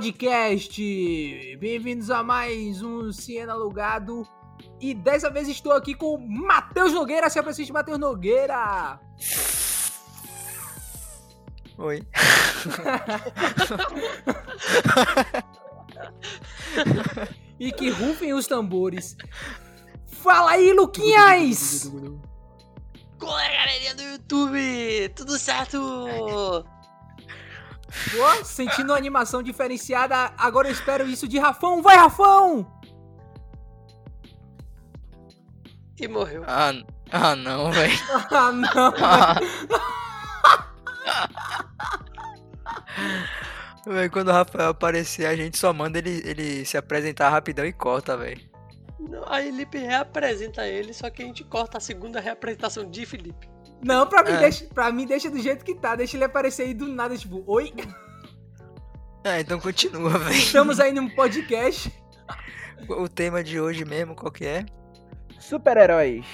Podcast! Bem-vindos a mais um Ciena Alugado. E dessa vez estou aqui com Matheus Nogueira. Se apresente, Matheus Nogueira! Oi. e que rufem os tambores. Fala aí, Luquinhas! Qual é, galerinha do YouTube? Tudo certo? Pô, sentindo uma animação diferenciada, agora eu espero isso de Rafão. Vai, Rafão! E morreu. Ah, ah não, velho. ah, não. Véio, quando o Rafael aparecer, a gente só manda ele, ele se apresentar rapidão e corta, velho. Aí Felipe reapresenta ele, só que a gente corta a segunda reapresentação de Felipe. Não, pra mim, é. deixa, pra mim deixa do jeito que tá. Deixa ele aparecer aí do nada, tipo, oi. Ah, então continua, velho. Estamos aí num podcast. O tema de hoje mesmo, qual que é? Super-heróis.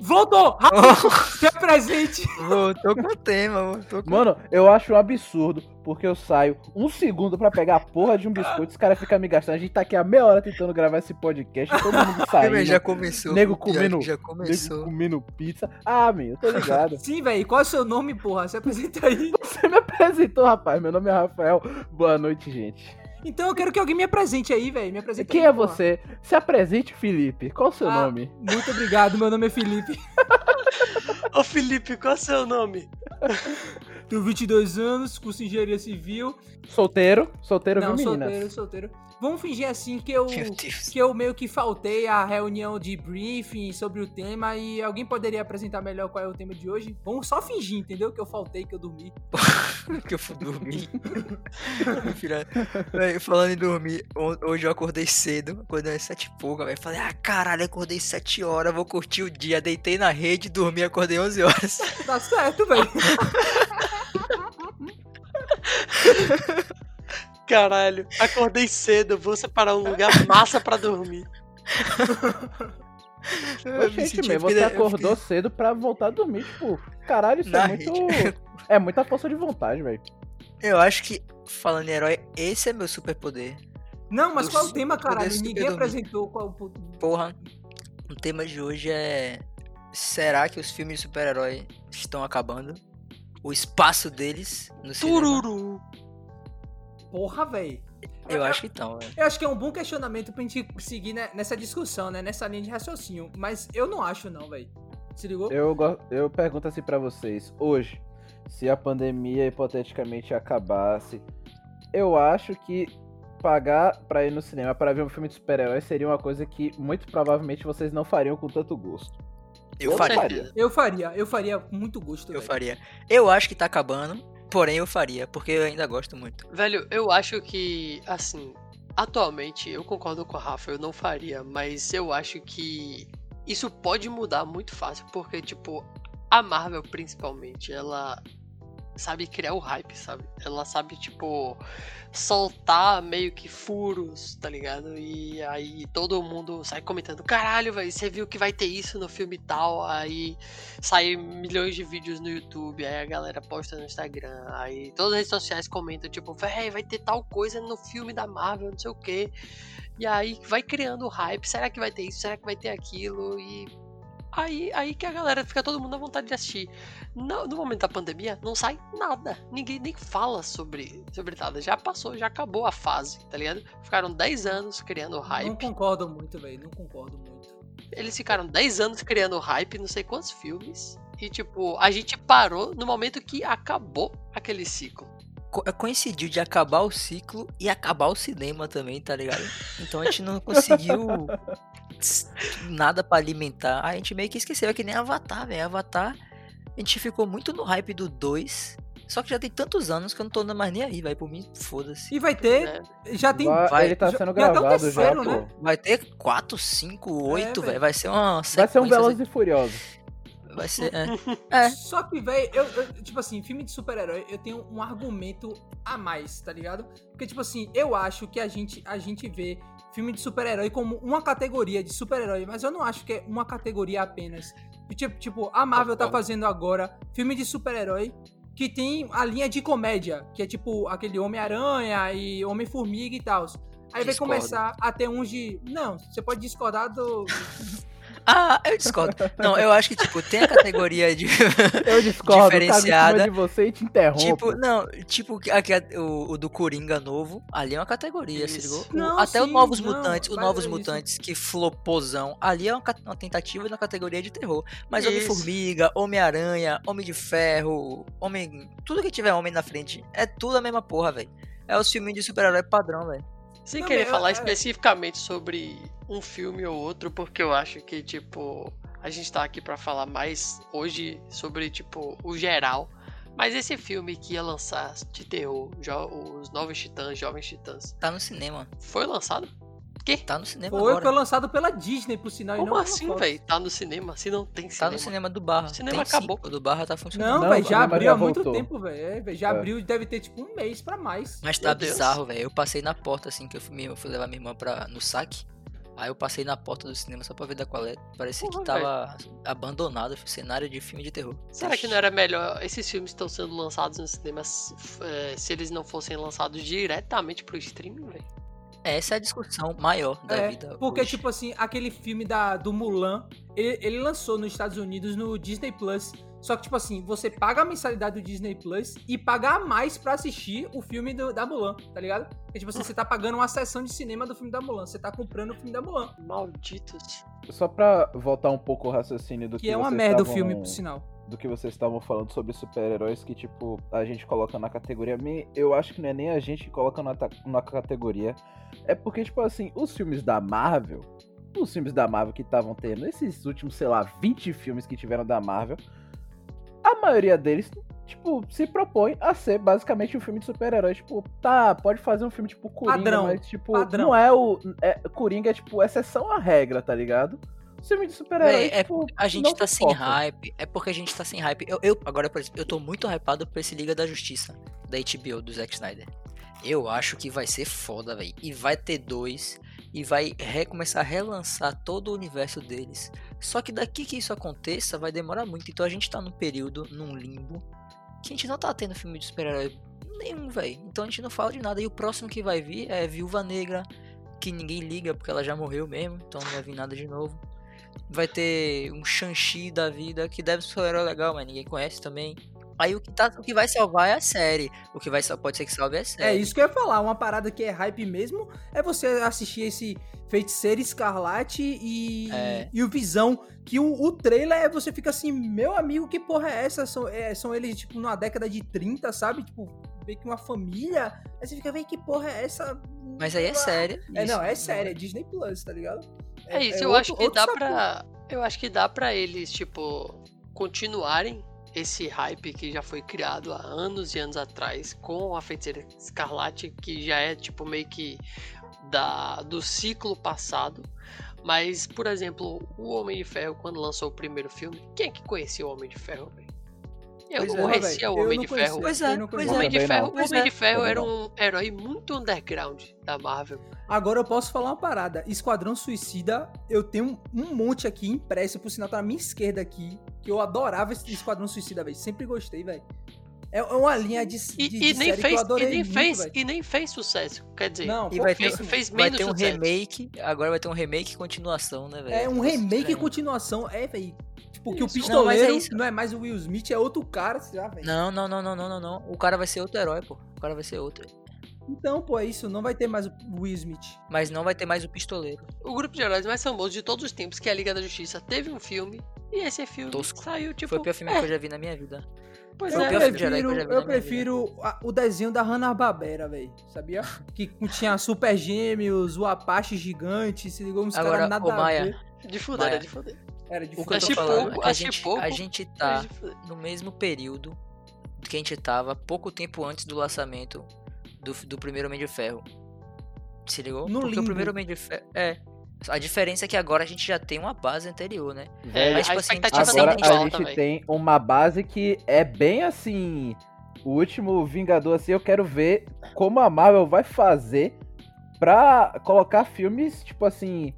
Voltou! Rápido! Se presente! Voltou com o tema, voltou com... Mano, eu acho um absurdo, porque eu saio um segundo pra pegar a porra de um biscoito, os caras ficam me gastando. A gente tá aqui há meia hora tentando gravar esse podcast, todo mundo saindo. já começou. Nego comendo, já começou. Nego comendo pizza. Ah, meu, eu tô ligado. Sim, velho. Qual é o seu nome, porra? Se apresenta aí. Você me apresentou, rapaz. Meu nome é Rafael. Boa noite, gente. Então eu quero que alguém me apresente aí, velho. Me apresente Quem aí, é você? Se apresente, Felipe. Qual o seu ah, nome? Muito obrigado, meu nome é Felipe. Ô Felipe, qual é o seu nome? Tenho 22 anos, curso em engenharia civil. Solteiro? Solteiro, Não, viu, solteiro, meninas? solteiro. Vamos fingir assim que eu, que eu meio que faltei a reunião de briefing sobre o tema e alguém poderia apresentar melhor qual é o tema de hoje? Vamos só fingir, entendeu? Que eu faltei, que eu dormi. que eu fui dormir. falando em dormir, hoje eu acordei cedo, acordei às sete e pouca, velho. Falei, ah, caralho, acordei sete horas, vou curtir o dia. Deitei na rede, dormi, acordei onze horas. Tá certo, velho. Caralho, acordei cedo, vou separar um lugar massa pra dormir. Gente, mesmo, você acordou fiquei... cedo pra voltar a dormir, tipo, caralho, isso Na é muito. É muita força de vontade, velho. Eu acho que, falando em herói, esse é meu superpoder. Não, mas qual é o tema, caralho? Ninguém apresentou qual o Porra, o tema de hoje é. Será que os filmes de super-herói estão acabando? O espaço deles no Tururu. cinema? Porra, velho. Eu, eu acho que então, velho. Eu acho que é um bom questionamento pra gente seguir né, nessa discussão, né? Nessa linha de raciocínio. Mas eu não acho, não, velho. Se ligou? Eu, eu pergunto assim pra vocês. Hoje, se a pandemia hipoteticamente acabasse, eu acho que pagar pra ir no cinema para ver um filme de super-herói seria uma coisa que muito provavelmente vocês não fariam com tanto gosto. Eu, eu faria. faria. Eu faria, eu faria com muito gosto. Eu véio. faria. Eu acho que tá acabando. Porém, eu faria, porque eu ainda gosto muito. Velho, eu acho que, assim, atualmente, eu concordo com a Rafa, eu não faria, mas eu acho que isso pode mudar muito fácil, porque, tipo, a Marvel, principalmente, ela sabe criar o hype, sabe? Ela sabe, tipo, soltar meio que furos, tá ligado? E aí todo mundo sai comentando: caralho, velho, você viu que vai ter isso no filme tal? Aí sai milhões de vídeos no YouTube, aí a galera posta no Instagram, aí todas as redes sociais comentam: tipo, velho, vai ter tal coisa no filme da Marvel, não sei o que. E aí vai criando hype: será que vai ter isso? Será que vai ter aquilo? E Aí, aí que a galera fica todo mundo à vontade de assistir. No, no, momento da pandemia, não sai nada. Ninguém nem fala sobre, sobre nada. Já passou, já acabou a fase, tá ligado? Ficaram 10 anos criando hype. Não concordo muito, velho. Não concordo muito. Eles ficaram 10 anos criando hype, não sei quantos filmes. E, tipo, a gente parou no momento que acabou aquele ciclo. Co coincidiu de acabar o ciclo e acabar o cinema também, tá ligado? Então a gente não conseguiu nada para alimentar. A gente meio que esqueceu, é que nem Avatar, velho. Avatar, a gente ficou muito no hype do 2. Só que já tem tantos anos que eu não tô mais nem aí, vai por mim, foda-se. E vai ter, é. já tem... Vai, ele tá sendo já, gravado já, terceiro, já né? Vai ter 4, 5, 8, velho. Vai ser uma Vai ser um Velozes e Furiosos. Vai ser, é. é. Só que, velho, eu, eu, tipo assim, filme de super-herói, eu tenho um argumento a mais, tá ligado? Porque, tipo assim, eu acho que a gente, a gente vê filme de super-herói como uma categoria de super-herói, mas eu não acho que é uma categoria apenas. Tipo, tipo a Marvel tá fazendo agora filme de super-herói que tem a linha de comédia, que é tipo aquele Homem-Aranha e Homem-Formiga e tal. Aí vai começar a ter uns de. Não, você pode discordar do. Ah, eu discordo. Não, eu acho que, tipo, tem a categoria de. Eu discordo, cima Diferenciada. de você e te interrompo. tipo, não, tipo, aqui, o, o do Coringa novo, ali é uma categoria, se Isso. ligou? O- Não, Até o sim, Novos não, Mutantes, o Novos é. Mutantes que flopozão, ali é uma, uma tentativa na categoria de terror. Mas. Homem-Formiga, Homem-Aranha, Homem de Ferro, Homem. Tudo que tiver homem na frente, é tudo a mesma porra, velho. É os filminhos de super-herói padrão, velho. Sem Não, querer falar é- especificamente sobre um filme ou outro, porque eu acho que, tipo, a gente tá aqui pra falar mais hoje sobre, tipo, o geral. Mas esse filme que ia lançar de terror, os Novos Titãs, Jovens Titãs, Tá no cinema. foi lançado? Quê? Tá no cinema Foi, agora. foi lançado pela Disney, por sinal. e Como assim, velho? Tá no cinema? Se não tem Tá cinema. no cinema do Barra. O cinema Tem sim, acabou. O do Barra tá funcionando. Não, velho, já abriu já há muito voltou. tempo, velho. É, já É. abriu, deve ter tipo um mês pra mais. Mas tá Meu bizarro, velho. Eu passei na porta, assim, que eu fui, eu fui levar minha irmã pra, no saque. Aí eu passei na porta do cinema só pra ver da qual é. Parecia Porra, que tava abandonado, cenário de filme de terror. Será que não era melhor esses filmes estão sendo lançados no cinema se, eh, se eles não fossem lançados diretamente pro streaming, velho? Essa é a discussão maior da É, vida. Porque, hoje. tipo assim, aquele filme da, do Mulan, ele, ele lançou nos Estados Unidos no Disney Plus. Só que, tipo assim, você paga a mensalidade do Disney Plus e paga a mais pra assistir o filme do- da Mulan, tá ligado? Porque, tipo assim, você tá pagando uma sessão de cinema do filme da Mulan. Você tá comprando o filme da Mulan. Malditos. Só pra voltar um pouco o raciocínio do que, Que é uma vocês merda o filme, por sinal. Do que vocês estavam falando sobre super-heróis que, tipo, a gente coloca na categoria. Eu acho que não é nem a gente que coloca na, na categoria. É porque, tipo assim, os filmes da Marvel, os filmes da Marvel que estavam tendo, esses últimos, sei lá, 20 filmes que tiveram da Marvel, a maioria deles, tipo, se propõe a ser basicamente um filme de super-herói. Tipo, tá, pode fazer um filme tipo Coringa, Padrão, mas, tipo, padrão. não é o. É, Coringa é, tipo, exceção à regra, tá ligado? Filme de super-herói, Véi, é tipo, A gente tá se sem hype. É porque a gente tá sem hype. Eu, eu- agora, por exemplo, eu tô muito hypado por esse Liga da Justiça da HBO, do Zack Snyder. Eu acho que vai ser foda, velho. E vai ter dois. E vai recomeçar a relançar todo o universo deles. Só que daqui que isso aconteça, vai demorar muito. Então a gente tá num período, num limbo, que a gente não tá tendo filme de super-herói nenhum, velho. Então a gente não fala de nada. E o próximo que vai vir é Viúva Negra, que ninguém liga porque ela já morreu mesmo. Então não vai vir nada de novo. Vai ter um Shang-Chi da vida, que deve ser um herói legal, mas ninguém conhece também. Aí o que, tá, o que vai salvar é a série. O que vai pode ser que salve é a série. É isso que eu ia falar. Uma parada que é hype mesmo é você assistir esse Feiticeiro Escarlate e, É. e o Visão. Que o, o trailer é você fica assim, meu amigo, que porra é essa? São, é, são eles, tipo, numa década de 30, sabe? Tipo, meio que uma família. Aí você fica, vem, que porra é essa? Mas aí é série. É, não, é sério, é Disney Plus, tá ligado? É, isso, eu outro- acho que dá sabor. pra. Eu acho que dá pra eles, tipo, continuarem esse hype que já foi criado há anos e anos atrás com a Feiticeira Escarlate, que já é, tipo, meio que da, do ciclo passado. Mas, por exemplo, o Homem de Ferro, quando lançou o primeiro filme, quem é que conhecia o Homem de Ferro, velho? Eu Pois não é, conhecia velho, o Homem de conhecia, Ferro. Pois é, pois O conhecia. Homem de Ferro, o Pois Homem é. de Ferro era um herói muito underground da Marvel. Agora eu posso falar uma parada. Esquadrão Suicida, eu tenho um monte aqui impresso, por sinal, tá na minha esquerda aqui, que eu adorava esse Esquadrão Suicida, velho. Sempre gostei, velho. É é uma linha de, E, de, e de nem série que fez, eu adorei e nem muito, fez, e nem fez sucesso. Quer dizer, Não, E vai ter, fez vai menos ter um sucesso. remake. Agora vai ter um remake e continuação, né, velho? É um remake e continuação. É, velho. Tipo, que o Isso. Não, mas é pistoleiro isso. não é mais o Will Smith, é outro cara, você já, velho. Não, não, não, não, não, não, não. O cara vai ser outro herói, pô. O cara vai ser outro. Então, pô, é isso. Não vai ter mais o Will Smith. Mas não vai ter mais o pistoleiro. o grupo de heróis mais famoso de todos os tempos, que é a Liga da Justiça, teve um filme. E esse filme Tosco. saiu, tipo. Foi o pior filme é, que eu já vi na minha vida. Pois Eu é, prefiro, eu prefiro a- o desenho da Hanna-Barbera, velho. Sabia? que tinha Super Gêmeos, o Apache gigante, se ligou uns Agora, caras nada ô, a Maia, ver. de fuder, Maia. de fuder. Era de O que eu tô Achei falando pouco, é que a achei gente, pouco, a gente tá fuder. no mesmo período que a gente tava pouco tempo antes do lançamento do, do primeiro Homem de Ferro. Se ligou? No Porque limbo. o primeiro Homem de Ferro. É. A diferença é que agora a gente já tem uma base anterior, né? É, Mas, tipo a assim, expectativa Agora a gente tem uma base que é bem assim. O último Vingador, assim, eu quero ver como a Marvel vai fazer pra colocar filmes, tipo assim,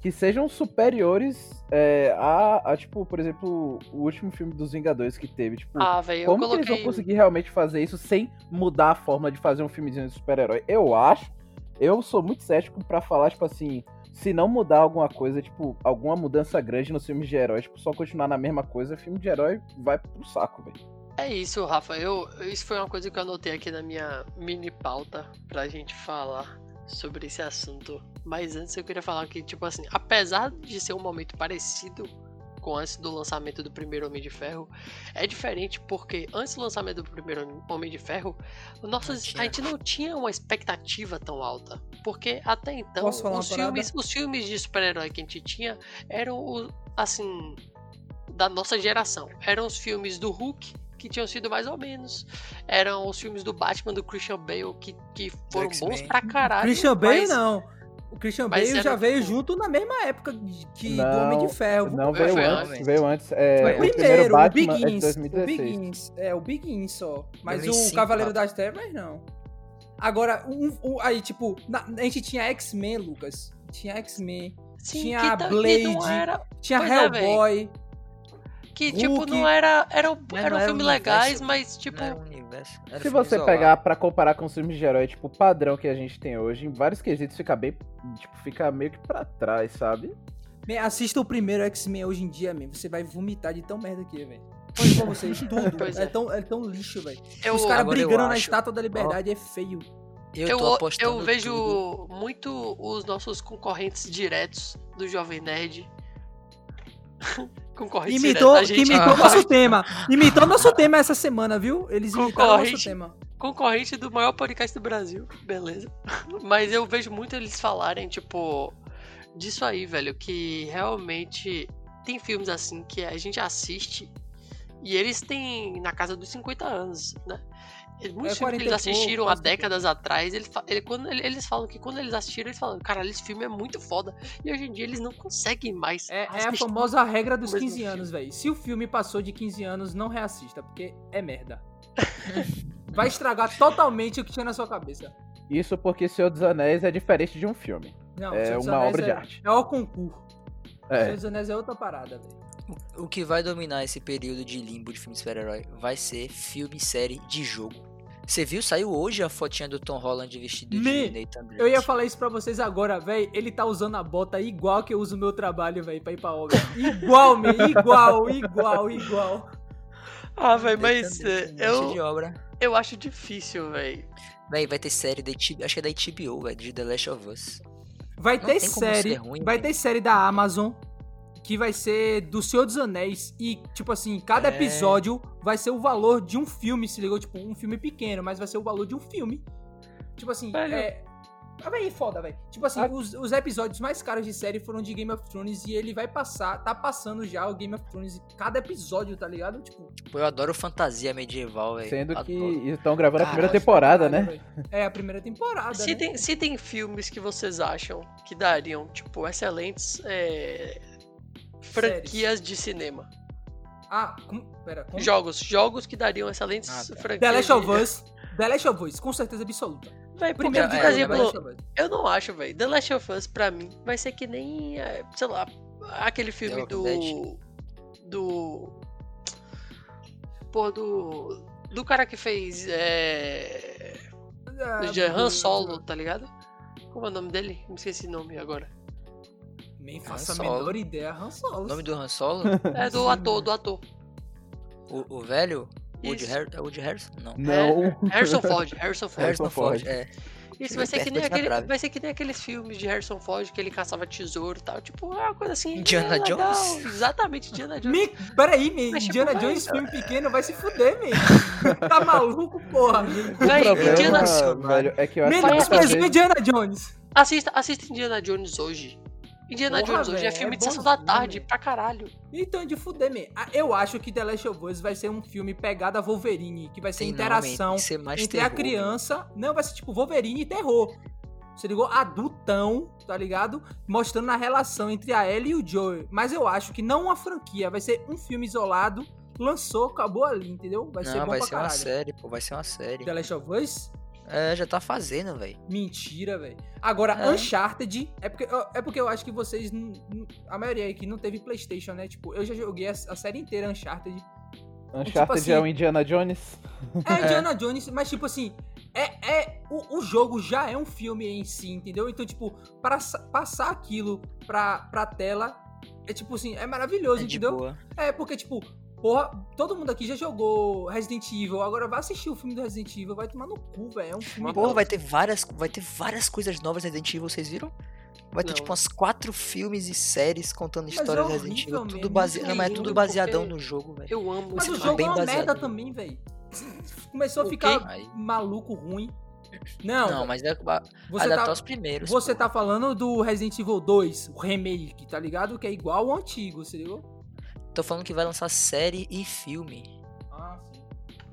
que sejam superiores é, a, a, tipo, por exemplo, o último filme dos Vingadores que teve. Tipo, Ah, velho, eu como que coloquei. eles vão conseguir realmente fazer isso sem mudar a forma de fazer um filmezinho de super-herói? Eu acho. Eu sou muito cético pra falar, tipo assim, se não mudar alguma coisa, tipo, alguma mudança grande nos filmes de herói, tipo, só continuar na mesma coisa, filme de herói vai pro saco, velho. É isso, Rafa. Eu, isso foi uma coisa que eu anotei aqui na minha mini pauta pra gente falar sobre esse assunto. Mas antes eu queria falar que, tipo assim, apesar de ser um momento parecido com antes do lançamento do primeiro Homem de Ferro, é diferente porque antes do lançamento do primeiro Homem de Ferro, nossas, a gente não tinha uma expectativa tão alta. Porque até então, os parada? filmes, os filmes de super-herói que a gente tinha eram, assim, da nossa geração. Eram os filmes do Hulk, que tinham sido mais ou menos. Eram os filmes do Batman, do Christian Bale, que, que foram bons pra caralho. Christian Bale mas- não. O Christian Bale era já veio junto na mesma época de- que do Não, Homem de Ferro. Não, veio antes, antes. veio antes. É, Foi o primeiro, o Batman é de Begins. O 2016. Begins. É, o Begins só. Mas 2005, o Cavaleiro Rafa. das Trevas, não. Agora, um, um- aí, tipo, na- a gente tinha X-Men, Lucas. Tinha X-Men. Tinha Blade. era. Tinha Pois é, Que, tipo, Hulk. não era. Eram, Mas eram era um filmes legais, mas, tipo. Era. Era Se você isolado. pegar pra comparar com os filmes de herói, tipo, o padrão que a gente tem hoje, em vários quesitos fica bem, tipo, fica meio que pra trás, sabe? Man, assista o primeiro X-Men hoje em dia, man. Você vai vomitar de tão merda que é, velho. Pois pra vocês, tudo. Pois é. é. tão, é tão lixo, velho. Eu, Os caras brigando na acho- estátua da liberdade é feio. Eu, eu, eu vejo tudo. muito os nossos concorrentes diretos do Jovem Nerd. concorrentes Imitou, diretos. A que gente imitou Ah. nosso tema. Imitou nosso tema essa semana, viu? Eles imitaram nosso Concorrente. tema. concorrente do maior podcast do Brasil, beleza. Mas eu vejo muito eles falarem, tipo, disso aí, velho, que realmente tem filmes assim que a gente assiste e eles têm na casa dos 50 anos, né? Muitos É, filmes 40 que eles pouco, assistiram há quase 50. décadas atrás, eles, fa- ele- quando, ele- eles falam que quando eles assistiram, eles falam, cara, esse filme é muito foda. E hoje em dia eles não conseguem mais. É, é a famosa regra dos mesmo 15 filme. anos, velho. Se o filme passou de 15 anos, não reassista, porque é merda. Vai estragar totalmente o que tinha na sua cabeça. Isso porque Senhor dos Anéis é diferente de um filme. Não, É Senhor dos uma Anéis obra de é- arte. É o concurso. Senhor É. dos Anéis é outra parada, velho. O que vai dominar esse período de limbo de filme de super-herói vai ser filme e série de jogo. Você viu? Saiu hoje a fotinha do Tom Holland vestido Me- de Nathan Drake. Eu ia falar isso pra vocês agora, velho. Ele tá usando a bota igual que eu uso o meu trabalho, velho, pra ir pra obra. Igual, man. Igual, igual, igual. Ah, velho, mas Drake, é, de eu, obra. eu acho difícil, velho. Véi, vai ter série da HBO, acho que é da HBO, velho, de The Last of Us. Vai Não ter série. ser ruim, vai velho. ter série da Amazon que vai ser do Senhor dos Anéis. E, tipo assim, cada É. episódio vai ser o valor de um filme, se ligou? Tipo, um filme pequeno, mas vai ser o valor de um filme. Tipo assim, Velho. é. Ah, véi, foda, velho. Tipo assim, Ah. os, os episódios mais caros de série foram de Game of Thrones e ele vai passar, tá passando já o Game of Thrones em cada episódio, tá ligado? Tipo, Pô, eu adoro fantasia medieval, velho. Sendo que Adoro. estão gravando a Caralho, primeira temporada, caralho, né? É, a primeira temporada. Se né? tem, se tem filmes que vocês acham que dariam, tipo, excelentes é, franquias de cinema. Ah, como, pera, como? Jogos, jogos que dariam excelentes Ah, tá. franquias. The Last of de... Us. The Last of Us, com certeza absoluta. Véi, porque, Primeiro por é, exemplo, eu não acho, velho. The Last of Us, pra mim, vai ser que nem, é, sei lá, aquele filme do. Dead. Do. Pô, do. Do cara que fez. É. Ah, de Han Solo, tá ligado? Como é o nome dele? Me esqueci o nome agora. Nem faço a menor ideia. Han Solo. O nome do Han Solo? É do ator, do ator. o, o velho? Woody. Har é Woody Harrison? Não. Não. Harrison Ford, Harrison Ford. Harrison Ford, é. Isso vai ser, que nem aquele, trave. vai ser que nem aqueles filmes de Harrison Ford que ele caçava tesouro e tal. Tipo, é uma coisa assim. Indiana é. Jones. Exatamente, Indiana Jones. Me... Peraí, man. Mas, tipo, Indiana vai, Jones, cara. filme pequeno, vai se fuder, man. tá maluco, porra? O Véi, problema, Indiana- velho, é que eu acho que Menos. Indiana Jones. Assista, assista Indiana Jones hoje. Indiana Porra, Jones hoje é véi, filme é de sessão da tarde, pra caralho. Então, de fuder, man. Ah, Eu acho que The Last of Us vai ser um filme pegada Wolverine, que vai ser Tem interação que ser mais entre a terror, criança. Não, vai ser tipo Wolverine e terror. Você ligou? Adultão, tá ligado? Mostrando a relação entre a Ellie e o Joel. Mas eu acho que não uma franquia, vai ser um filme isolado. Lançou, acabou ali, entendeu? Vai ser Não, bom vai pra ser uma caralho. série, pô, vai ser uma série. The Last of Us? É, já tá fazendo, velho. Mentira, velho. Agora, É. Uncharted. É porque, é porque eu acho que vocês. A maioria aqui não teve PlayStation, né? Tipo, eu já joguei a, a série inteira Uncharted. Uncharted assim- é o Indiana Jones. É Indiana Jones, mas tipo assim. É, é o, o jogo já é um filme em si, entendeu? Então, tipo, para passar aquilo pra, pra tela é tipo assim, é maravilhoso, É de entendeu? boa. É, porque, tipo, porra, todo mundo aqui já jogou Resident Evil, agora vai assistir o filme do Resident Evil, vai tomar no cu, velho. É um filme. Porra, vai ter várias, vai ter várias coisas novas Resident Evil, vocês viram? Vai ter Não. tipo umas quatro filmes e séries contando histórias é de Resident Evil, tudo mesmo, base... muito Não, mas é tudo baseadão no jogo, velho. Eu amo Mas esse o Tá jogo bem é uma baseado merda no- também, velho. Começou a O ficar? Aí- maluco, ruim. Não, Não, mas é você tá, os primeiros. você pô. tá falando do Resident Evil 2, o remake, tá ligado? Que é igual ao antigo, você ligou? Tô falando que vai lançar série e filme. Ah, sim.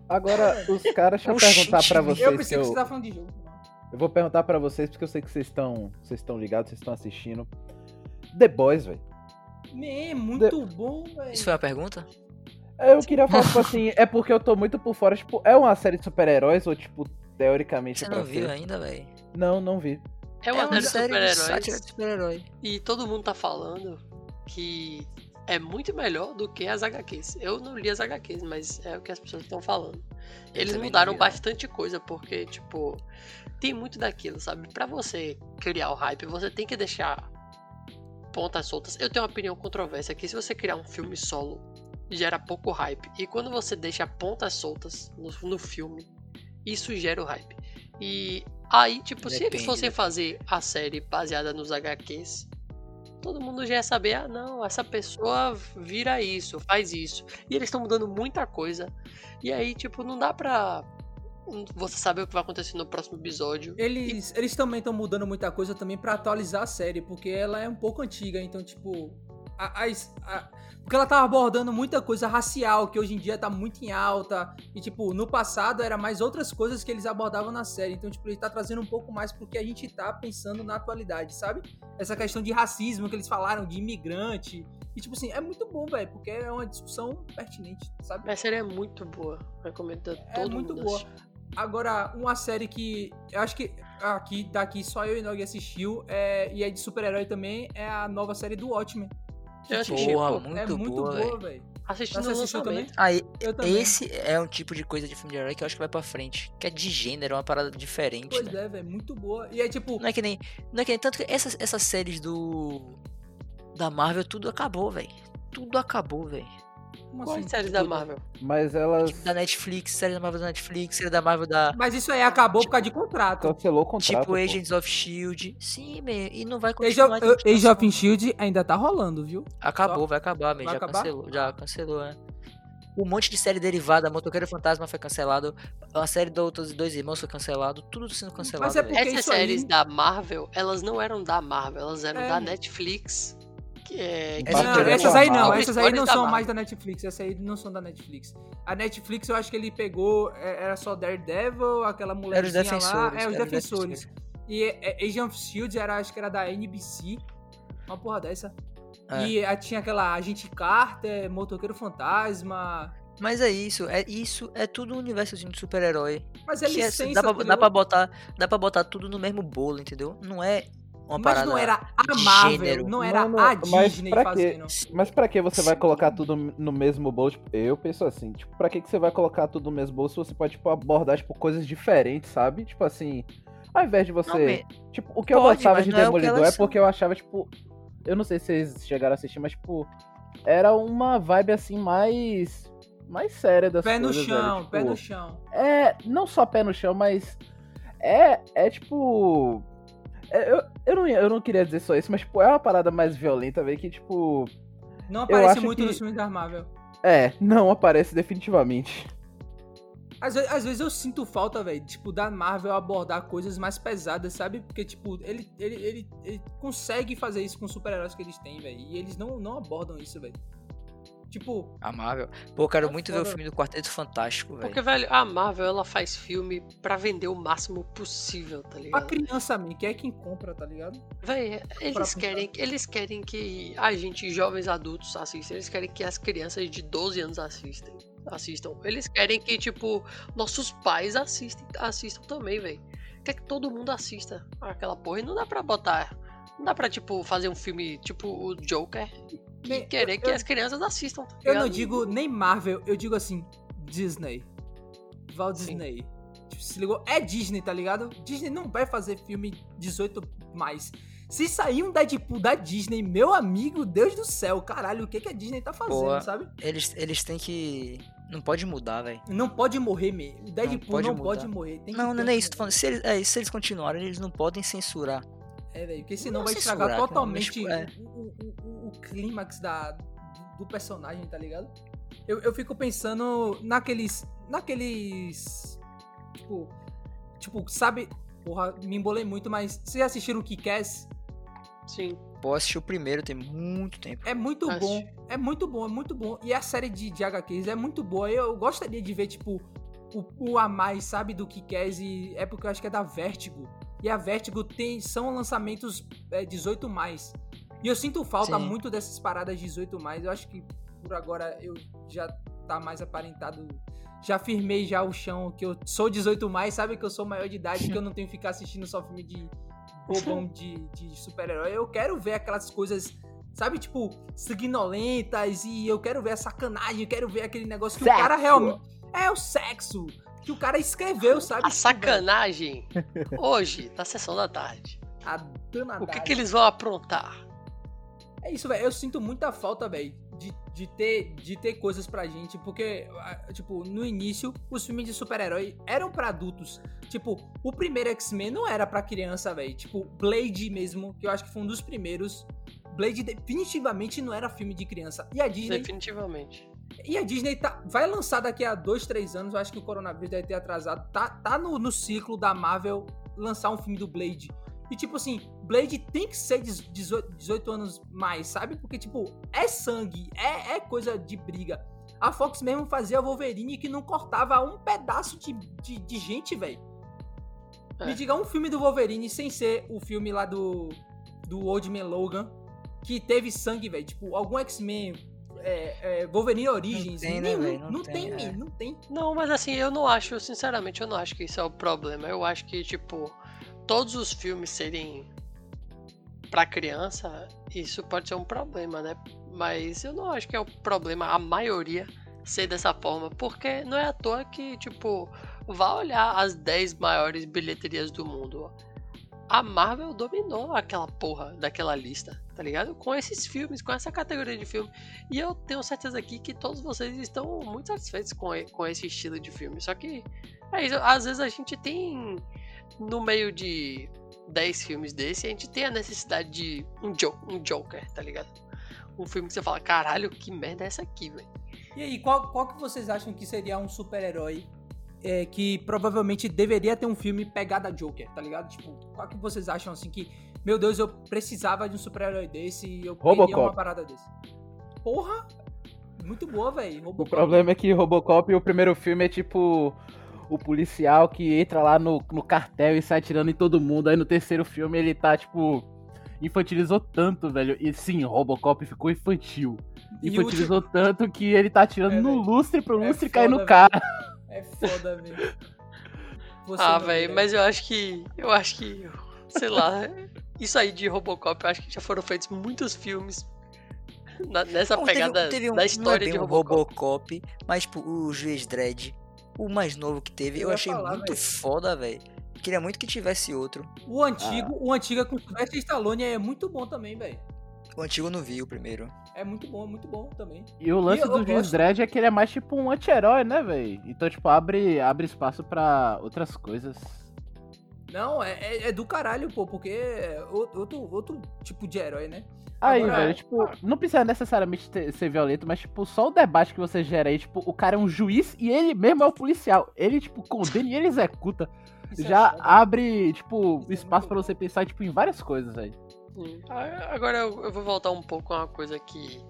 Agora, os caras, deixa eu perguntar pra vocês. Eu que pensei que eu, você tava falando de jogo. eu vou perguntar pra vocês, porque eu sei que vocês estão vocês estão ligados, vocês estão assistindo. The Boys, velho. Man, muito bom, velho. Isso foi uma pergunta? Eu queria falar, tipo assim, é porque eu tô muito por fora, tipo, é uma série de super-heróis ou, tipo, teoricamente Você pra não viu ser? ainda, velho? Não, não vi. É uma, série de super-heróis. de super-herói. E todo mundo tá falando que é muito melhor do que as HQs. Eu não li as HQs, mas é o que as pessoas estão falando. Eles mudaram bastante coisa, porque, tipo, tem muito daquilo, sabe? Pra você criar o hype, você tem que deixar pontas soltas. Eu tenho uma opinião controversa que se você criar um filme solo, gera pouco hype. E quando você deixa pontas soltas no, no filme, isso gera o hype. E aí, tipo, se eles Depende, fossem depende. fazer a série baseada nos HQs, todo mundo já ia saber, ah, não, essa pessoa vira isso, faz isso. E eles estão mudando muita coisa. E aí, tipo, não dá pra você saber o que vai acontecer no próximo episódio. Eles, eles também estão mudando muita coisa também pra atualizar a série, porque ela é um pouco antiga, então, tipo. A, a- porque ela tava abordando muita coisa racial, que hoje em dia tá muito em alta. E, tipo, no passado era mais outras coisas que eles abordavam na série. Então, tipo, ele tá trazendo um pouco mais pro que a gente tá pensando na atualidade, sabe? Essa questão de racismo que eles falaram, de imigrante. E, tipo assim, é muito bom, velho, porque é uma discussão pertinente, sabe? A série é muito boa. Recomendo a todo É muito mundo boa. assistir. Agora, uma série que eu acho que aqui daqui só eu e Nog assistiu é, e é de super-herói também é a nova série do Watchmen. Eu assisti, Porra, pô. muito, é muito boa, boa, velho. velho. Assisti no Você assistiu lançamento. Aí, Eu também. esse é um tipo de coisa de filme de herói que eu acho que vai pra frente. Que é de gênero, é uma parada diferente, Pois né? é, velho, muito boa. E é tipo, Não é que nem. Não é que nem. Tanto que essas, essas séries do. Da Marvel, tudo acabou, velho. Tudo acabou, velho. Como Quais assim? séries da Tudo. Marvel? Mas elas Tipo, da Netflix, série da Marvel da Netflix, série da Marvel da. Mas isso aí acabou por causa de contrato. cancelou o contrato. Tipo pô. Agents of Shield. Sim, man, e não vai Age continuar. of, a continuação. Age of Shield ainda tá rolando, viu? Acabou, vai acabar, man. Vai Já acabar? cancelou. Já cancelou, é. Um monte de série derivada, Motoqueiro Fantasma foi cancelado, a série do Outros Dois Irmãos foi cancelado, tudo sendo cancelado. Mas é velho. Porque Essas isso aí- séries da Marvel, elas não eram da Marvel, elas eram É. da Netflix. Que é, Essa- Não, essas aí não, essas aí não são mais da Netflix, essas aí não são da Netflix. A Netflix eu acho que ele pegou, é, era só Daredevil, aquela mulherzinha lá, Defensores, é os era os defensores. E é, Agent of Shield era, acho que era da NBC, uma porra dessa. É. E aí tinha aquela Agente Carter, Motoqueiro Fantasma, Mas é isso, é isso, é tudo um universozinho de super-herói. mas é Que é- licença, dá, pra, dá, pra botar, dá pra botar tudo no mesmo bolo, entendeu? Não é uma Mas parada. não era a Marvel, gênero. não era Mano, a mas Disney pra fazendo. Mas pra que você vai colocar tudo no mesmo bolo? Tipo, eu penso assim, tipo, pra que que você vai colocar tudo no mesmo bolo se você pode, tipo, abordar, tipo, coisas diferentes, sabe? Tipo assim, ao invés de você... Não, man, Tipo, o que eu Pode, gostava mas de é Demolidor elas é porque eu achava, tipo. Eu não sei se vocês chegaram a assistir, mas, tipo, era uma vibe assim mais. Mais séria das Pé no coisas. velho, chão, tipo, pé no chão. É. Não só pé no chão, mas. É. É tipo. É, eu, eu, não, eu não queria dizer só isso, mas, tipo, é uma parada mais violenta, velho, que, tipo. Não aparece muito que- nos filmes da Marvel. É, não aparece definitivamente. Às, às vezes eu sinto falta, velho, tipo, da Marvel abordar coisas mais pesadas, sabe? Porque, tipo, ele, ele, ele, ele consegue fazer isso com os super-heróis que eles têm, velho. E eles não, não abordam isso, velho. Tipo, a Marvel. Pô, eu quero muito ver o foda. filme do Quarteto Fantástico, velho. Porque, velho, a Marvel ela faz filme pra vender o máximo possível, tá a ligado? criança, man, que é quem compra, tá ligado? Véi, eles querem, eles querem que a gente, jovens adultos, assistam. Eles querem que as crianças de 12 anos assistem. assistam. Eles querem que, tipo, nossos pais assistem, assistam também, velho. Quer que todo mundo assista aquela porra. E não dá pra botar. Não dá pra, tipo, fazer um filme tipo o Joker e Nem- querer eu- que eu- as crianças assistam. tá Eu não digo nem Marvel, eu digo assim, Disney. Walt. Disney. Tipo, se ligou? É Disney, tá ligado? Disney não vai fazer filme 18 mais. Se sair um Deadpool da Disney, meu amigo, Deus do céu, caralho, o que, que a Disney tá fazendo, Boa. sabe? Eles, eles têm que. Não pode mudar, velho. Não pode morrer, me. O Deadpool pode não pode morrer. Tem que Não, não, não é isso. tô falando. Se eles, é, se eles continuarem, eles não podem censurar. É, velho, porque senão Não vai censurar, estragar cara, totalmente é. Clímax da, do, personagem, tá ligado? Eu, eu fico pensando naqueles. Naqueles. Tipo. Tipo, sabe. Porra, me embolei muito, mas vocês assistiram o Kick-Ass? Sim. Pô, assisti o primeiro tem muito tempo. É muito Assisti. bom. É muito bom, é muito bom. E a série de, de HQs é muito boa. Eu gostaria de ver, tipo, o, o a mais, sabe, do Kick-Ass. E é porque eu acho que é da Vertigo. E a Vertigo tem, são lançamentos é, 18 mais. E eu sinto falta Sim. muito dessas paradas 18 mais. Eu acho que por agora eu já tá mais aparentado. Já firmei já o chão que eu sou 18 mais, sabe que eu sou maior de idade, que eu não tenho que ficar assistindo só filme de bobão de, de super-herói. Eu quero ver aquelas coisas, sabe, tipo, sanguinolentas e eu quero ver a sacanagem, eu quero ver aquele negócio que o cara Sexo. realmente. É o sexo que o cara escreveu, sabe? A sacanagem hoje, na sessão da tarde. A danadagem. O que, que eles vão aprontar? É isso, velho. Eu sinto muita falta, velho, de, de, ter, de ter coisas pra gente. Porque, ah, tipo, no início, os filmes de super-herói eram pra adultos. Tipo, o primeiro X-Men não era pra criança, velho. Tipo, Blade mesmo, que eu acho que foi um dos primeiros. Blade definitivamente não era filme de criança. E a Disney. Definitivamente. E a Disney tá, vai lançar daqui a dois, três anos. Eu acho que o coronavírus deve ter atrasado. Tá, tá no, no ciclo da Marvel lançar um filme do Blade. E tipo assim, Blade tem que ser 18, 18 anos mais, sabe? Porque, tipo, é sangue, é, é coisa de briga. A Fox mesmo fazia Wolverine que não cortava um pedaço de, de, de gente, velho. É. Me diga um filme do Wolverine sem ser o filme lá do, do Old Man Logan, que teve sangue, velho. Tipo, algum X-Men, é, é, Wolverine Origins. tem, né, nenhum, velho? Não, Não tem, tem, é. não tem. Não, mas assim, eu não acho, sinceramente, eu não acho que isso é o problema. Eu acho que, tipo, todos os filmes serem pra criança, isso pode ser um problema, né? Mas eu não acho que é o problema a maioria ser dessa forma, porque não é à toa que, tipo, vá olhar as 10 maiores bilheterias do mundo. A Marvel dominou aquela porra daquela lista, tá ligado? Com esses filmes, com essa categoria de filme. E eu tenho certeza aqui que todos vocês estão muito satisfeitos com, com esse estilo de filme. Só que, é isso, às vezes a gente tem, no meio de 10 filmes desse, a gente tem a necessidade de um, jo um Joker, tá ligado? Um filme que você fala, caralho, que merda é essa aqui, velho? E aí, qual, qual que vocês acham que seria um super-herói é, que provavelmente deveria ter um filme pegada Joker, tá ligado? Tipo, qual que vocês acham assim que, meu Deus, eu precisava de um super-herói desse e eu queria Robocop. uma parada desse? Porra! Muito boa, velho. O problema é que Robocop, o primeiro filme é tipo o policial que entra lá no, no cartel e sai atirando em todo mundo. Aí no terceiro filme ele tá, tipo, infantilizou tanto, velho. E sim, Robocop ficou infantil. E o Infantilizou tanto que ele tá atirando É, no lustre pro É lustre cair no cara. É foda, velho. Ah, velho, mas eu acho que. Eu acho que. Sei lá. Isso aí de Robocop, eu acho que já foram feitos muitos filmes na- nessa Não, teve- pegada teve um- da não é história bem de um Robocop. Robocop, mas tipo, o Juiz Dredd, o mais novo que teve, Eu eu, achei falar, muito velho. foda, velho. Queria muito que tivesse outro. O antigo, o antigo é com Sylvester Stallone é muito bom também, velho. O antigo eu não vi o primeiro. É muito bom, muito bom também. E o lance E do Juiz. Dredd é que ele é mais tipo um anti-herói, né, velho? Então, tipo, abre, abre espaço pra outras coisas. Não, é, é- é do caralho, pô, porque é outro, outro tipo de herói, né? Aí, Agora- velho, tipo, não precisa necessariamente ter- ser violento, mas, tipo, só o debate que você gera aí, tipo, o cara é um juiz e ele mesmo é o policial. Ele, tipo, condena e ele executa. Isso é Já foda. abre, tipo, Isso é espaço pra bom. você pensar, tipo, em várias coisas, velho. Sim. Ah, Agora eu, eu vou voltar um pouco a uma coisa que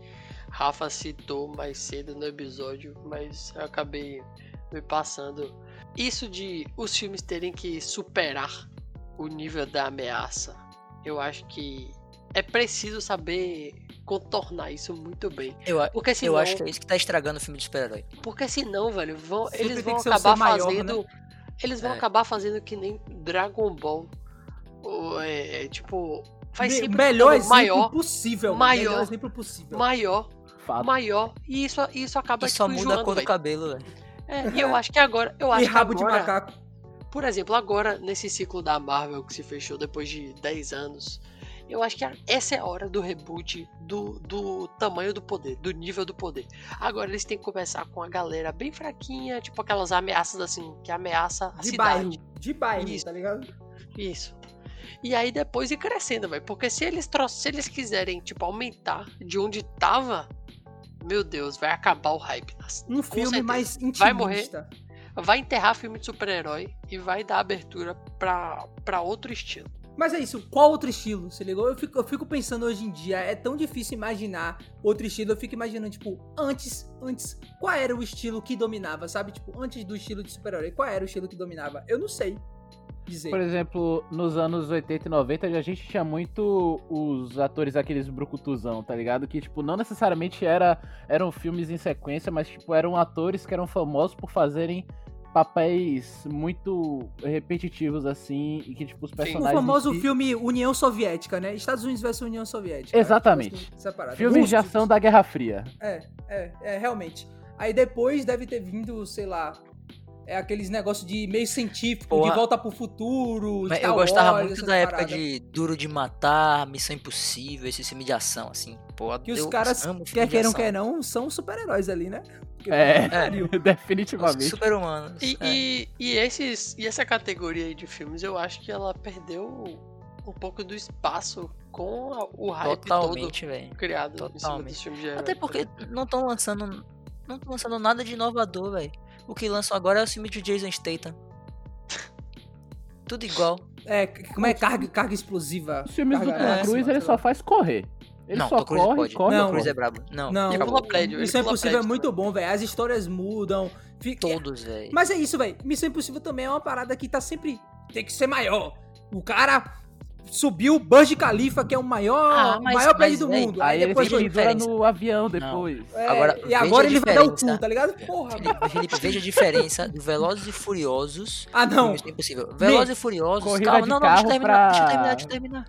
Rafa citou mais cedo no episódio, mas eu acabei me passando. Isso de os filmes terem que superar o nível da ameaça, eu acho que é preciso saber contornar isso muito bem. Eu, Porque senão, eu acho que é isso que tá estragando o filme de super-herói. porque senão, velho, vão, eles vão acabar maior, fazendo, né? eles vão É. acabar fazendo que nem Dragon Ball. É, é, tipo, vai Me- sempre melhor exemplo maior, possível. maior, melhor exemplo possível. maior, Fato. maior, e isso, isso acaba E só tipo, muda a cor do velho. cabelo, velho. É, e eu acho que agora, eu E acho que rabo de agora, macaco. por exemplo, agora nesse ciclo da Marvel que se fechou depois de 10 anos, eu acho que essa é a hora do reboot do, do tamanho do poder, do nível do poder. Agora eles têm que começar com a galera bem fraquinha, tipo aquelas ameaças assim, que ameaça a De cidade. bairro. De bairro, Isso. tá ligado? Isso. E aí depois ir crescendo, velho. Porque se eles se eles quiserem, tipo, aumentar de onde tava, meu Deus, vai acabar o hype. nas- Um com filme certeza. mais intimista. Vai morrer. Vai enterrar filme de super-herói e vai dar abertura pra, pra outro estilo. Mas é isso, qual outro estilo? Se ligou? Eu fico, eu fico pensando hoje em dia, é tão difícil imaginar outro estilo. Eu fico imaginando, tipo, antes, antes, qual era o estilo que dominava, sabe? Tipo, antes do estilo de super-herói, qual era o estilo que dominava? Eu não sei dizer. Por exemplo, nos anos 80 e 90 a gente tinha muito os atores aqueles brucutuzão, tá ligado? Que, tipo, não necessariamente era, eram filmes em sequência, mas, tipo, eram atores que eram famosos por fazerem papéis muito repetitivos, assim, e que, tipo, os o personagens... em famoso si- filme União Soviética, né? Estados Unidos versus União Soviética. Exatamente. Tipo separado. Filmes de ação da Guerra Fria. É, é, é, realmente. Aí depois deve ter vindo, sei lá, é aqueles negócios de meio científico, Porra. de volta pro futuro. Eu gostava Wars, muito da época de Duro de Matar, Missão Impossível, esse filme de ação, assim. Pô, Que os caras, quer queiram, quer não, são super-heróis ali, né? É, pariu. definitivamente. Super-humanos. E, é. e, e esses, e essa categoria aí de filmes, eu acho que ela perdeu um pouco do espaço com a- o hype Totalmente, velho. todo criado em cima Totalmente. dos filmes de herói. Até porque não estão lançando. Não estão lançando nada de inovador, velho. O que lançam agora é o filme de Jason Statham. Tudo igual. É, como é carga, carga explosiva? Os filmes do carga Tom máxima, Cruise, ele só faz correr. Ele não, só Tom corre, pode. corre, Não. Cruise é brabo. Não, Não, Ele pula prédio, Missão Impossível é muito também. bom, velho. As histórias mudam. Fica... todos, velho. Mas é isso, velho. Missão Impossível também é uma parada que tá sempre. Tem que ser maior. O cara subiu o Burj Khalifa, que é o maior, Ah, mas- maior prédio do véi, mundo. Aí ele depois a foi. no avião depois. É, Agora, e agora ele vai dar o cu, tá ligado? Porra, mano. Felipe, Felipe, veja a diferença do Velozes e Furiosos Ah, não. Missão Impossível. Velozes e Furiosos, corrida calma, de não, não, deixa eu carro terminar, deixa eu terminar, deixa eu terminar.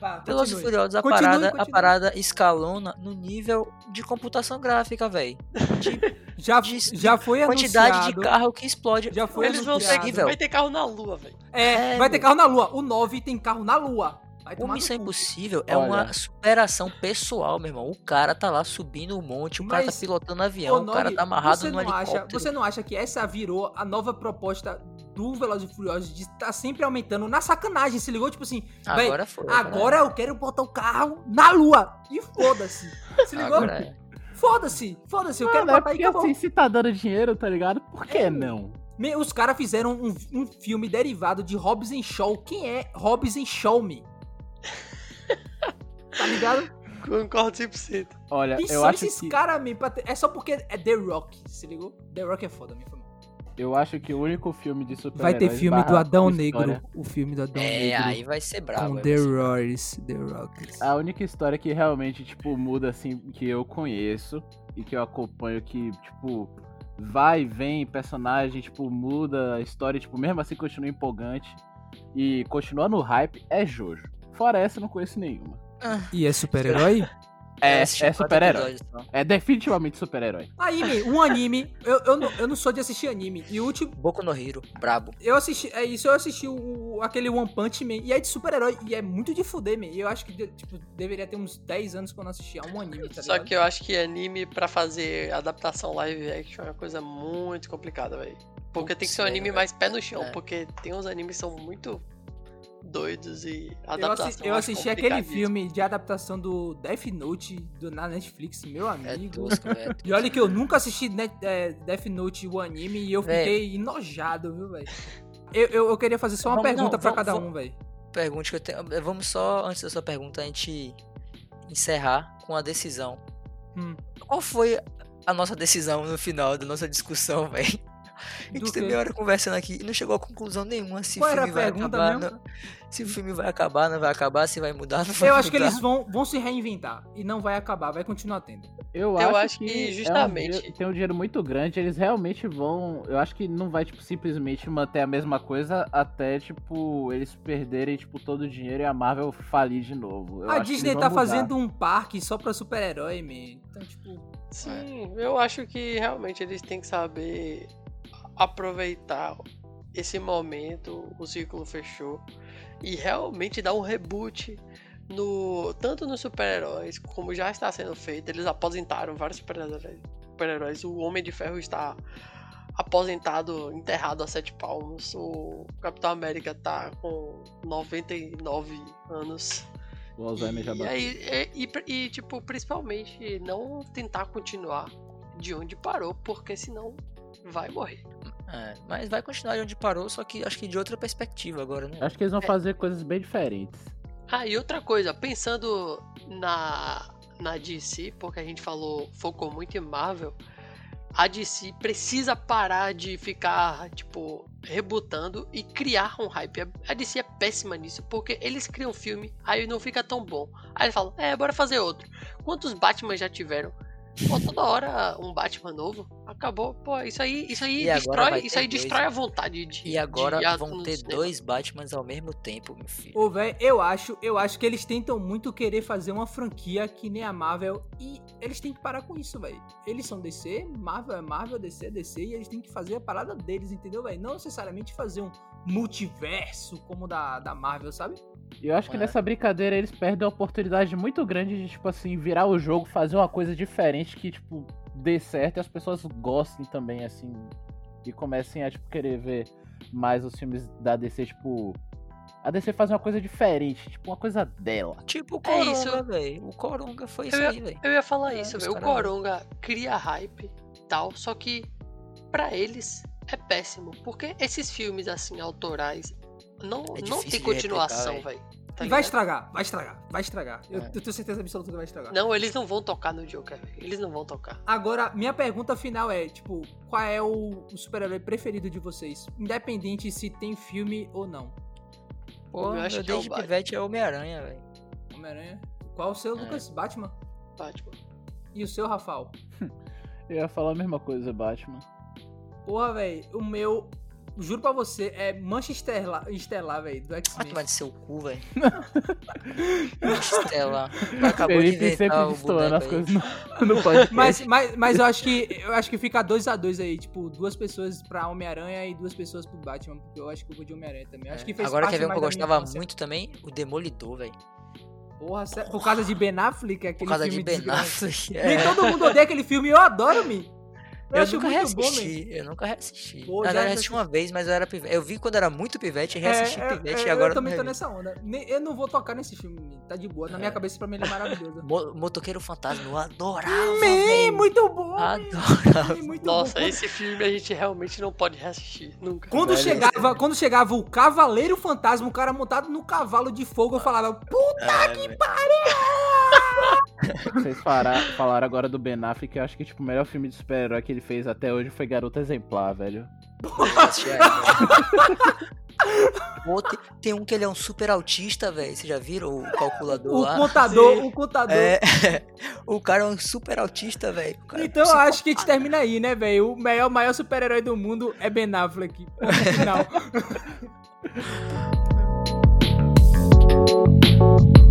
Vá, Velozes e. Furiosos, a Continue, parada, a parada escalona no nível de computação gráfica, velho. Já, de- já foi quantidade anunciado. de carro que explode. Já foi Eles vão anunciado. ter, nível. vai ter carro na lua, velho. É, É, vai ter meu. carro na Lua. O 9 tem carro na Lua. Vai O Missão cu. Impossível é Olha. uma superação pessoal, meu irmão. O cara tá lá subindo um monte, o cara tá Mas, pilotando avião, o cara Nori, tá amarrado no acha, helicóptero. Você não acha que essa virou a nova proposta do Velozes e Furiosos de estar sempre aumentando na sacanagem? Se ligou? Tipo assim, véi, Agora foi. agora eu quero botar o carro na Lua. E foda-se. Se ligou? Agora é. Foda-se. Foda-se. Eu quero é botar que acabou. assim, se tá dando dinheiro, tá ligado? Por que É. não? Me- Os caras fizeram um, um filme derivado de Hobbs and Shaw. Quem é Hobbs and Shaw Me? Tá ligado? Concordo 100%. Olha, Quem eu são acho esses que caras, ter- É só porque é The Rock, se ligou? The Rock é foda, me foi mal. eu acho que o único filme de super Vai ter filme do Adão Negro. O filme do Adão É, Negro. aí vai ser brabo. com aí The Rockers. The Rockers. A única história que realmente, tipo, muda, assim, que eu conheço e que eu acompanho, que, tipo, vai e vem, personagem, tipo, muda a história, tipo, mesmo assim continua empolgante e continua no hype, é Jojo. Fora essa, eu não conheço nenhuma. E é super-herói? É, é super-herói. É definitivamente super-herói. Anime, um anime. Eu, eu, não, eu não sou de assistir anime. E o último. Boku no Hero, brabo. Eu assisti. É isso, eu assisti o, o- aquele One Punch Man. E é de super-herói. E é muito de fuder, man. E eu acho que, tipo, deveria ter uns 10 anos não assistia um anime, tá Só ligado? que eu acho que anime pra fazer adaptação live action é uma coisa muito complicada, velho. Porque tem que ser um anime é, mais pé no chão, é. porque tem uns animes que são muito doidos e Eu, adaptação. eu acho assisti aquele filme de adaptação do Death Note do, na Netflix, meu É amigo. tosco, velho. E olha que eu nunca assisti Net- é, Death Note, o anime, e eu fiquei enojado, viu, velho? Eu, eu, eu queria fazer só uma Vamos- pergunta pra vamos- cada vamos- um, velho. Pergunte que eu tenho. eh, Vamos só, antes da sua pergunta, a gente encerrar com a decisão. Hum. Qual foi a nossa decisão no final da nossa discussão, velho? A gente tem quê? meia hora conversando aqui e não chegou a conclusão nenhuma se Qual o filme vai acabar. Não, se o filme vai acabar, não vai acabar, se vai mudar, não vai Eu acho que mudar. eles vão, vão se reinventar. E não vai acabar, vai continuar tendo. Eu, Eu acho, acho que que, é um justamente- tem um dinheiro muito grande, eles realmente vão. Eu acho que não vai, tipo, simplesmente manter a mesma coisa até, tipo, eles perderem, tipo, todo o dinheiro e a Marvel falir de novo. Eu a Disney tá mudar. fazendo um parque só pra super-herói, man. Então, tipo. Sim, eu acho que realmente eles têm que saber aproveitar esse momento, o ciclo fechou, e realmente dar um reboot no tanto nos super-heróis como já está sendo feito. Eles aposentaram vários super-heróis. O Homem de Ferro está aposentado, enterrado a sete palmos. O Capitão América tá com 99 anos. O Alzheimer já E, bateu. aí, e, e- e, tipo, principalmente não tentar continuar de onde parou, porque senão vai morrer. É, mas vai continuar de onde parou, só que acho que de outra perspectiva agora, né? Acho que eles vão É. fazer coisas bem diferentes. Ah, e outra coisa, pensando na, na DC, porque a gente falou, focou muito em Marvel, a DC precisa parar de ficar, tipo, rebutando e criar um hype. A DC é péssima nisso, porque eles criam um filme, aí não fica tão bom. Aí eles falam, é, bora fazer outro. Quantos Batman já tiveram? Pô, toda hora um Batman novo. Acabou. Pô, isso aí, isso aí E destrói, isso ter aí dois, destrói a vontade de. E agora de vão ter cinema. dois Batmans ao mesmo tempo, meu filho. Ô, velho, eu acho, eu acho que eles tentam muito querer fazer uma franquia que nem a Marvel e eles têm que parar com isso, velho. Eles são DC, Marvel é Marvel, DC é DC e eles têm que fazer a parada deles, entendeu, velho? Não necessariamente fazer um multiverso como da, da Marvel, sabe? E eu acho que É. nessa brincadeira eles perdem uma oportunidade muito grande de, tipo assim, virar o jogo, fazer uma coisa diferente que, tipo, dê certo e as pessoas gostem também, assim. E comecem a, tipo, querer ver mais os filmes da DC, tipo. A DC faz uma coisa diferente, tipo, uma coisa dela. Tipo o É. Coronga, velho. O Coronga foi isso ia- aí, velho. Eu ia falar É, isso, velho. O Coronga cria hype e tal, só que pra eles é péssimo, porque esses filmes assim autorais não, É não tem continuação, replicar, velho. Tá e vai estragar, vai estragar, vai estragar. Eu, É. eu tenho certeza absoluta que vai estragar. Não, eles não vão tocar no Joker. Eles não vão tocar. Agora, minha pergunta final é, tipo, qual é o, o super-herói preferido de vocês? Independente se tem filme ou não. Pô, eu acho meu que é o desde Batman. pivete é Homem-Aranha, velho. Homem-Aranha. Qual o seu, É. Lucas? Batman? Batman. E o seu, Rafael? Eu ia falar a mesma coisa, Batman. Porra, velho, o meu, juro pra você, é Mancha Estelar, Estelar velho, do Vai X-Men. tomar de seu cu, velho. Estela. Acabou de Felipe sempre inventar o destoando as coisas no, no podcast. Mas, mas, mas eu acho que eu acho que fica 2 a 2 aí, tipo, duas pessoas pra Homem-Aranha e duas pessoas pro Batman, porque eu acho que eu vou de Homem-Aranha também. Acho que fez Agora quer ver um que eu gostava infância. muito também? O Demolidor, velho. Porra, por causa de Ben Affleck, aquele Por causa filme de Ben desgraça. Affleck. Nem É. todo mundo odeia aquele filme, eu adoro, me. Eu, Eu nunca bom, reassisti, eu nunca reassisti. Pô, Na já- verdade, já assisti uma vez, mas eu era pivete. Eu vi quando era muito pivete, É, reassisti é, pivete é, e agora eu também não tô nessa onda. Eu não vou tocar nesse filme, tá de boa. Na minha É. cabeça, pra mim, ele é maravilhoso. Mo- Motoqueiro Fantasma, eu adorava, Man, muito bom. Adorava. Man, muito Nossa, bom. esse filme a gente realmente não pode reassistir. Nunca. Quando Velho. chegava, quando chegava o Cavaleiro Fantasma, o cara montado no cavalo de fogo, eu falava, puta É, que velho. Vocês falaram, falaram agora do Ben Affleck, eu acho que tipo, o melhor filme de super-herói que ele fez até hoje foi Garota Exemplar, velho. Aí, velho. Pô, tem, um que ele é um super autista, velho. Vocês já viram o calculador O lá? contador, Sim. o contador. É, o cara é um super autista, velho. É Então eu psicopata. acho que a gente termina aí, né, velho? O maior, maior super-herói do mundo é Ben Affleck. Final.